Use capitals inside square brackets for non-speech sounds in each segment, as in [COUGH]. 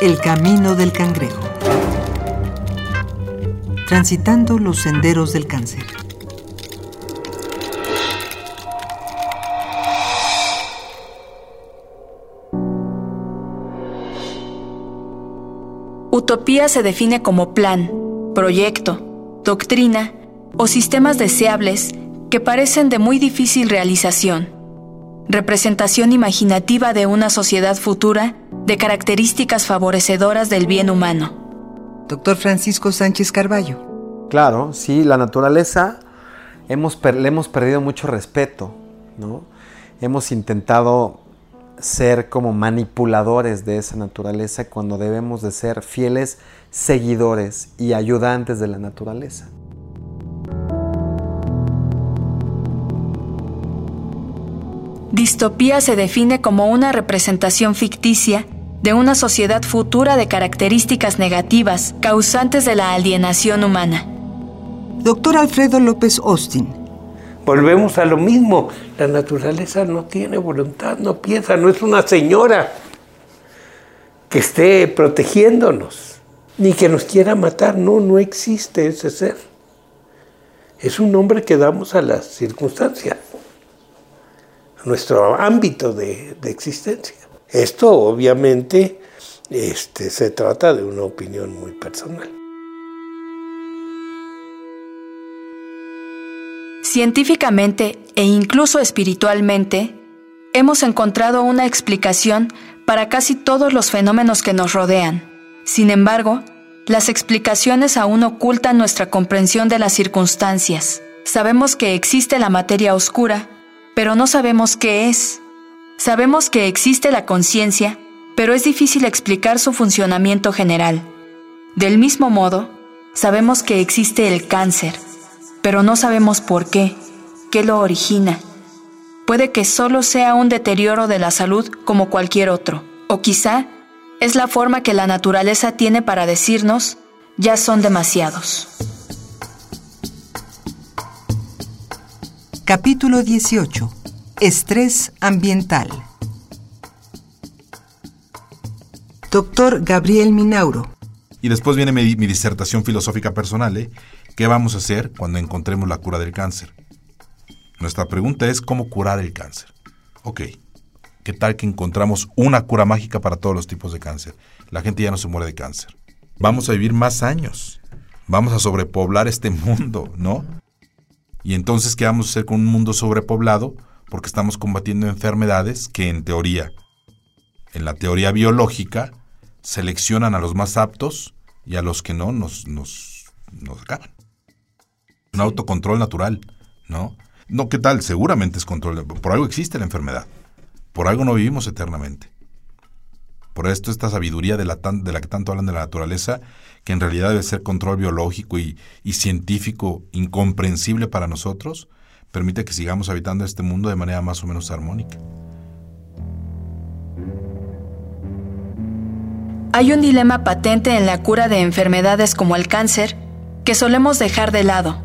El camino del cangrejo. Transitando los senderos del cáncer. Utopía se define como plan, proyecto, doctrina o sistemas deseables que parecen de muy difícil realización. Representación imaginativa de una sociedad futura de características favorecedoras del bien humano. Doctor Francisco Sánchez Carballo. Claro, sí, la naturaleza hemos le hemos perdido mucho respeto, ¿no? Hemos intentado ser como manipuladores de esa naturaleza cuando debemos de ser fieles seguidores y ayudantes de la naturaleza. Distopía se define como una representación ficticia de una sociedad futura de características negativas causantes de la alienación humana. Doctor Alfredo López Austin. Volvemos a lo mismo. La naturaleza no tiene voluntad, no piensa, no es una señora que esté protegiéndonos, ni que nos quiera matar. No, no existe ese ser. Es un nombre que damos a las circunstancias nuestro ámbito de, existencia. Esto obviamente este, se trata de una opinión muy personal. Científicamente e incluso espiritualmente, hemos encontrado una explicación para casi todos los fenómenos que nos rodean. Sin embargo, las explicaciones aún ocultan nuestra comprensión de las circunstancias. Sabemos que existe la materia oscura, pero no sabemos qué es. Sabemos que existe la conciencia, pero es difícil explicar su funcionamiento general. Del mismo modo, sabemos que existe el cáncer, pero no sabemos por qué, qué lo origina. Puede que solo sea un deterioro de la salud como cualquier otro, o quizá es la forma que la naturaleza tiene para decirnos, ya son demasiados. Capítulo 18. Estrés ambiental. Doctor Gabriel Minauro. Y después viene mi, disertación filosófica personal. ¿eh? ¿Qué vamos a hacer cuando encontremos la cura del cáncer? Nuestra pregunta es cómo curar el cáncer. Ok, ¿qué tal que encontramos una cura mágica para todos los tipos de cáncer? La gente ya no se muere de cáncer. Vamos a vivir más años. Vamos a sobrepoblar este mundo, ¿no? Y entonces, ¿qué vamos a hacer con un mundo sobrepoblado? Porque estamos combatiendo enfermedades que en teoría, en la teoría biológica, seleccionan a los más aptos y a los que no nos, nos, nos acaban. Un autocontrol natural, ¿no? No, ¿qué tal? Seguramente es control. Por algo existe la enfermedad. Por algo no vivimos eternamente. Por esto esta sabiduría de la, que tanto hablan de la naturaleza, que en realidad debe ser control biológico y, y científico incomprensible para nosotros, permite que sigamos habitando este mundo de manera más o menos armónica. Hay un dilema patente en la cura de enfermedades como el cáncer que solemos dejar de lado.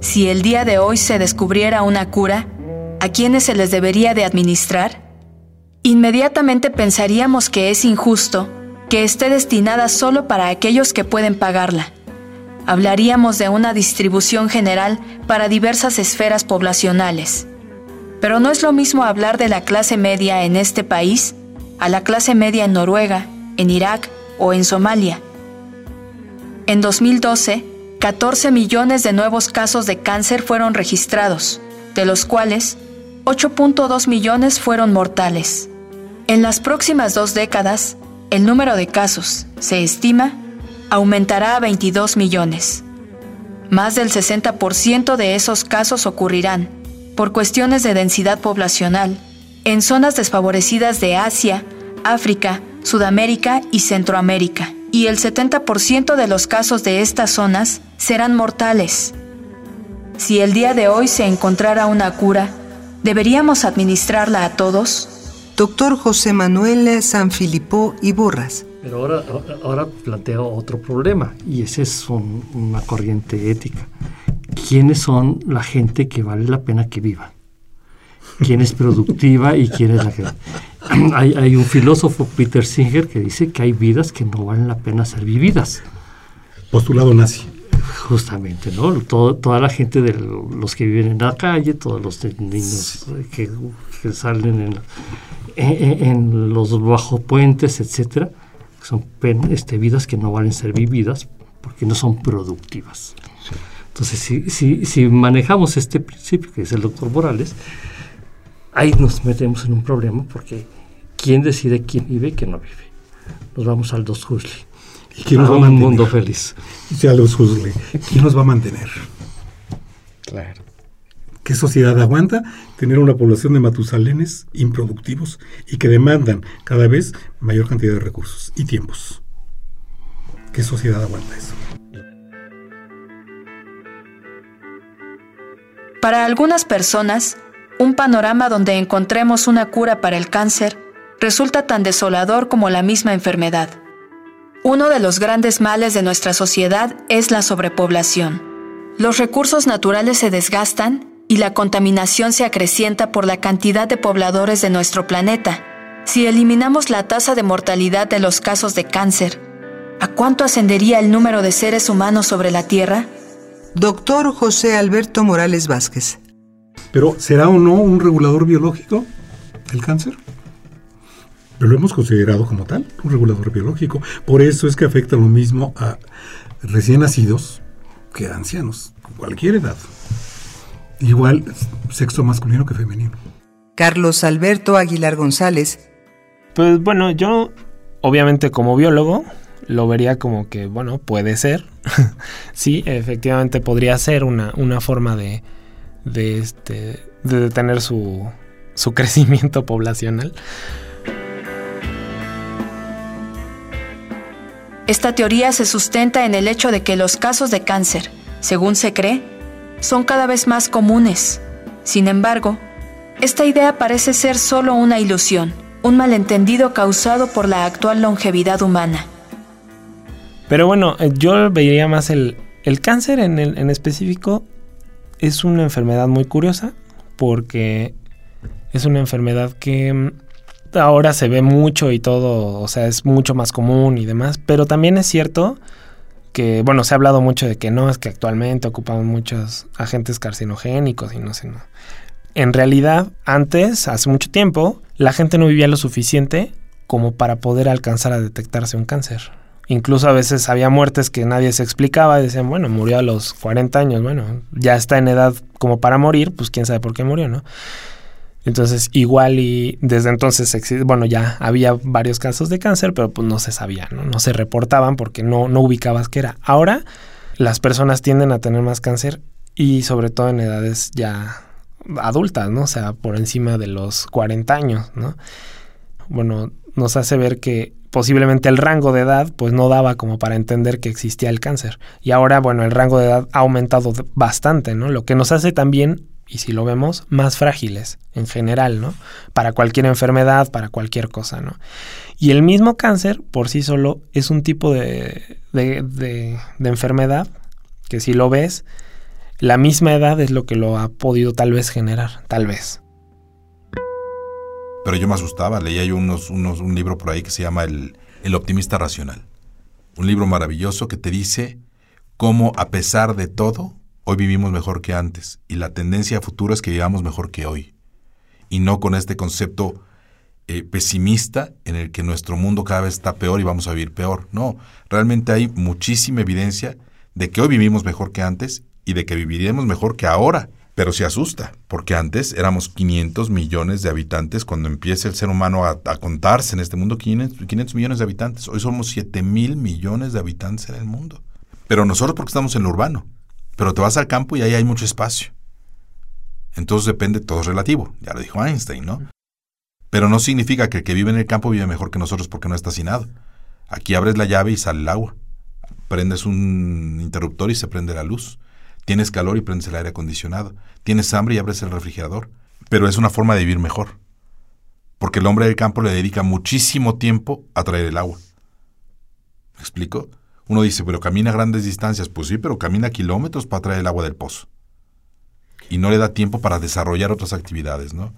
Si el día de hoy se descubriera una cura, ¿a quiénes se les debería de administrar? Inmediatamente pensaríamos que es injusto que esté destinada solo para aquellos que pueden pagarla. Hablaríamos de una distribución general para diversas esferas poblacionales. Pero no es lo mismo hablar de la clase media en este país a la clase media en Noruega, en Irak o en Somalia. En 2012, 14 millones de nuevos casos de cáncer fueron registrados, de los cuales 8.2 millones fueron mortales. En las próximas dos décadas, el número de casos, se estima, aumentará a 22 millones. Más del 60% de esos casos ocurrirán, por cuestiones de densidad poblacional, en zonas desfavorecidas de Asia, África, Sudamérica y Centroamérica, y el 70% de los casos de estas zonas serán mortales. Si el día de hoy se encontrara una cura, ¿deberíamos administrarla a todos? Doctor José Manuel Sanfilippo y Borras. Pero ahora, ahora planteo otro problema, y esa es una corriente ética. ¿Quiénes son la gente que vale la pena que viva? ¿Quién es productiva y quién es la que... [CLEARS THROAT] hay, un filósofo, Peter Singer, que dice que hay vidas que no valen la pena ser vividas. Postulado nazi. Justamente, ¿no? toda la gente de los que viven en la calle, todos los niños que, salen en, en, los bajo puentes, etcétera, son este, vidas que no valen ser vividas porque no son productivas. Entonces, si, si, si manejamos este principio que dice el doctor Morales, ahí nos metemos en un problema porque ¿quién decide quién vive y quién no vive? Nos vamos al dos Huxley. ¿Y quién nos va a mantener? un mundo feliz. Aldous Huxley. ¿Quién nos va a mantener? Claro. ¿Qué sociedad aguanta tener una población de matusalenes improductivos y que demandan cada vez mayor cantidad de recursos y tiempos? ¿Qué sociedad aguanta eso? Para algunas personas, un panorama donde encontremos una cura para el cáncer resulta tan desolador como la misma enfermedad. Uno de los grandes males de nuestra sociedad es la sobrepoblación. Los recursos naturales se desgastan y la contaminación se acrecienta por la cantidad de pobladores de nuestro planeta. Si eliminamos la tasa de mortalidad de los casos de cáncer, ¿a cuánto ascendería el número de seres humanos sobre la Tierra? Doctor José Alberto Morales Vázquez. Pero ¿será o no un regulador biológico el cáncer? Pero lo hemos considerado como tal, un regulador biológico. Por eso es que afecta lo mismo a recién nacidos que a ancianos, cualquier edad. Igual sexo masculino que femenino. Carlos Alberto Aguilar González. Pues bueno, yo obviamente como biólogo lo vería como que, bueno, puede ser. [LAUGHS] sí, efectivamente podría ser una, una forma de, de, este, de detener su, su [LAUGHS] crecimiento poblacional. Esta teoría se sustenta en el hecho de que los casos de cáncer, según se cree, son cada vez más comunes. Sin embargo, esta idea parece ser solo una ilusión, un malentendido causado por la actual longevidad humana. Pero bueno, eh, yo vería más el, el cáncer en, el, en específico es una enfermedad muy curiosa porque es una enfermedad que mm, ahora se ve mucho y todo, o sea, es mucho más común y demás, pero también es cierto que, bueno, se ha hablado mucho de que no, es que actualmente ocupan muchos agentes carcinogénicos y no sé, no. En realidad, antes, hace mucho tiempo, la gente no vivía lo suficiente como para poder alcanzar a detectarse un cáncer. Incluso a veces había muertes que nadie se explicaba y decían, bueno, murió a los 40 años, bueno, ya está en edad como para morir, pues quién sabe por qué murió, ¿no? Entonces, igual y desde entonces, bueno, ya había varios casos de cáncer, pero pues no se sabía, ¿no? No se reportaban porque no, no ubicabas qué era. Ahora, las personas tienden a tener más cáncer y sobre todo en edades ya adultas, ¿no? O sea, por encima de los 40 años, ¿no? Bueno, nos hace ver que posiblemente el rango de edad pues no daba como para entender que existía el cáncer. Y ahora, bueno, el rango de edad ha aumentado bastante, ¿no? Lo que nos hace también, y si lo vemos, más frágiles en general, ¿no? Para cualquier enfermedad, para cualquier cosa, ¿no? Y el mismo cáncer por sí solo es un tipo de, de, de, enfermedad que si lo ves, la misma edad es lo que lo ha podido tal vez generar, tal vez. Pero yo me asustaba, leía yo unos, unos, un libro por ahí que se llama el, el optimista racional. Un libro maravilloso que te dice cómo a pesar de todo, hoy vivimos mejor que antes y la tendencia a futuro es que vivamos mejor que hoy. Y no con este concepto eh, pesimista en el que nuestro mundo cada vez está peor y vamos a vivir peor. No, realmente hay muchísima evidencia de que hoy vivimos mejor que antes y de que viviremos mejor que ahora. Pero se asusta, porque antes éramos 500 millones de habitantes. Cuando empieza el ser humano a, contarse en este mundo, 500, millones de habitantes. Hoy somos 7 mil millones de habitantes en el mundo. Pero nosotros porque estamos en lo urbano. Pero te vas al campo y ahí hay mucho espacio. Entonces depende, todo es relativo. Ya lo dijo Einstein, ¿no? Pero no significa que el que vive en el campo vive mejor que nosotros porque no está nada. Aquí abres la llave y sale el agua. Prendes un interruptor y se prende la luz. Tienes calor y prendes el aire acondicionado. Tienes hambre y abres el refrigerador. Pero es una forma de vivir mejor. Porque el hombre del campo le dedica muchísimo tiempo a traer el agua. ¿Me explico? Uno dice, pero camina grandes distancias. Pues sí, pero camina kilómetros para traer el agua del pozo. Y no le da tiempo para desarrollar otras actividades, ¿no?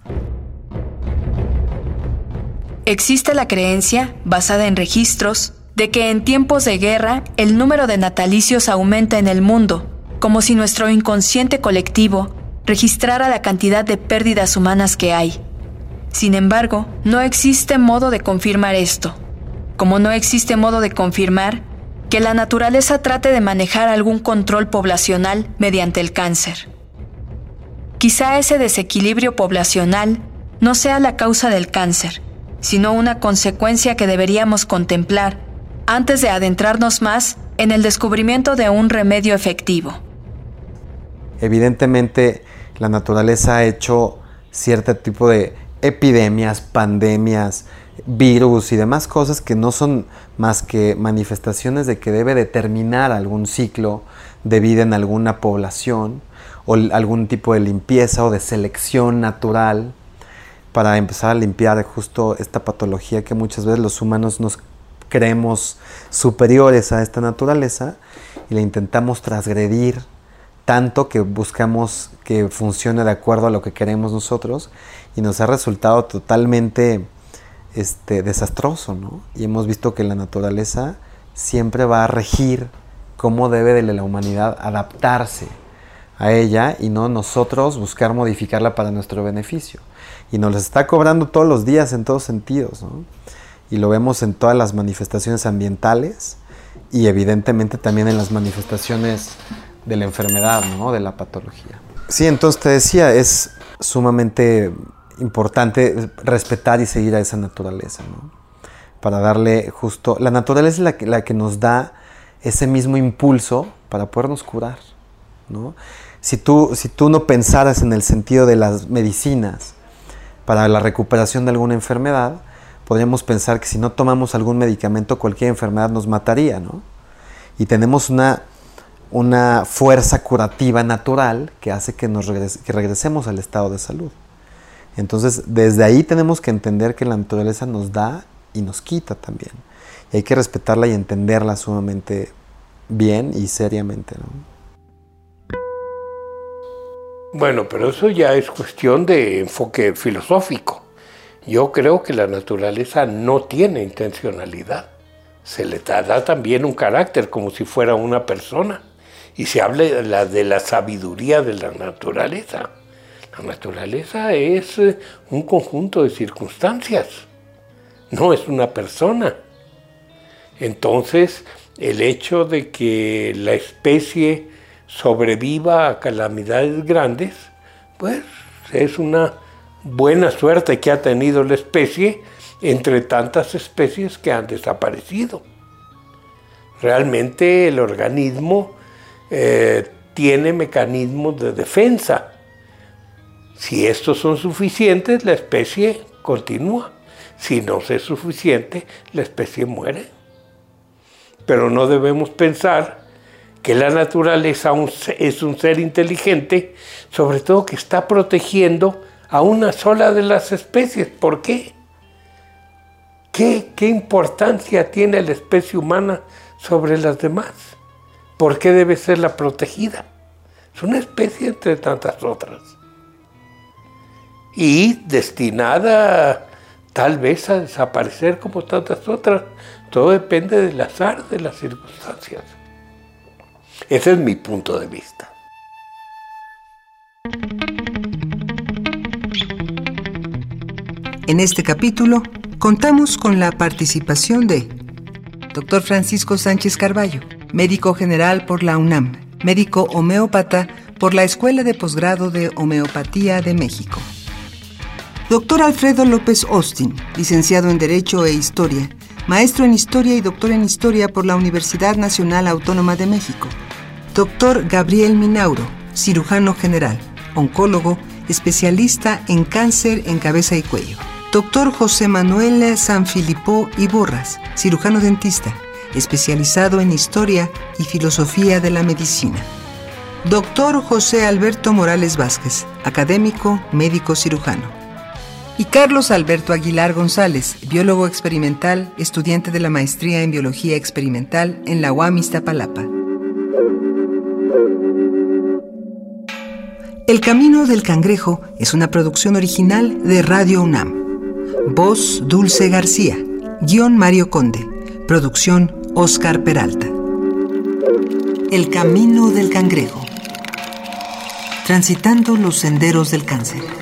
Existe la creencia, basada en registros, de que en tiempos de guerra el número de natalicios aumenta en el mundo, como si nuestro inconsciente colectivo registrara la cantidad de pérdidas humanas que hay. Sin embargo, no existe modo de confirmar esto, como no existe modo de confirmar que la naturaleza trate de manejar algún control poblacional mediante el cáncer. Quizá ese desequilibrio poblacional no sea la causa del cáncer, sino una consecuencia que deberíamos contemplar antes de adentrarnos más en el descubrimiento de un remedio efectivo. Evidentemente, la naturaleza ha hecho cierto tipo de epidemias, pandemias, virus y demás cosas que no son más que manifestaciones de que debe determinar algún ciclo de vida en alguna población o algún tipo de limpieza o de selección natural para empezar a limpiar justo esta patología que muchas veces los humanos nos creemos superiores a esta naturaleza y la intentamos transgredir tanto que buscamos que funcione de acuerdo a lo que queremos nosotros y nos ha resultado totalmente este, desastroso, ¿no? Y hemos visto que la naturaleza siempre va a regir cómo debe de la humanidad adaptarse a ella y no nosotros buscar modificarla para nuestro beneficio. Y nos está cobrando todos los días en todos sentidos, ¿no? Y lo vemos en todas las manifestaciones ambientales y evidentemente también en las manifestaciones de la enfermedad, ¿no? de la patología. Sí, entonces te decía, es sumamente importante respetar y seguir a esa naturaleza, ¿no? para darle justo... La naturaleza es la que, la que nos da ese mismo impulso para podernos curar. ¿no? Si, tú, si tú no pensaras en el sentido de las medicinas para la recuperación de alguna enfermedad, podríamos pensar que si no tomamos algún medicamento, cualquier enfermedad nos mataría, ¿no? Y tenemos una una fuerza curativa natural que hace que, nos que regresemos al estado de salud. Entonces, desde ahí tenemos que entender que la naturaleza nos da y nos quita también. Y hay que respetarla y entenderla sumamente bien y seriamente. Bueno, pero eso ya es cuestión de enfoque filosófico. Yo creo que la naturaleza no tiene intencionalidad. Se le da también un carácter como si fuera una persona y se habla de la, sabiduría de la naturaleza. La naturaleza es eh, un conjunto de circunstancias, no es una persona. Entonces, el hecho de que la especie sobreviva a calamidades grandes, pues es una buena suerte que ha tenido la especie entre tantas especies que han desaparecido. Realmente el organismo eh, tiene mecanismos de defensa. Si estos son suficientes, la especie continúa. Si no es suficiente, la especie muere. Pero no debemos pensar que la naturaleza es un ser inteligente, sobre todo que está protegiendo a una sola de las especies. ¿Por qué? ¿Qué, qué importancia tiene la especie humana sobre las demás? ¿Por qué debe ser la protegida? Es una especie entre tantas otras. Y destinada tal vez a desaparecer como tantas otras. Todo depende del azar de las circunstancias. Ese es mi punto de vista. En este capítulo contamos con la participación de Dr. Francisco Sánchez Carballo, médico general por la UNAM, médico homeópata por la Escuela de Posgrado de Homeopatía de México. Doctor Alfredo López Austin, licenciado en Derecho e Historia, maestro en Historia y doctor en Historia por la Universidad Nacional Autónoma de México. Doctor Gabriel Minauro, cirujano general, oncólogo, especialista en cáncer en cabeza y cuello. Doctor José Manuel Sanfilippo y Borras, cirujano dentista, especializado en historia y filosofía de la medicina. Doctor José Alberto Morales Vázquez, académico, médico cirujano. Y Carlos Alberto Aguilar González, biólogo experimental, estudiante de la maestría en biología experimental en la UAM Iztapalapa. El Camino del Cangrejo es una producción original de Radio UNAM. Voz Dulce García. Guión Mario Conde. Producción Oscar Peralta. El camino del cangrejo. Transitando los senderos del cáncer.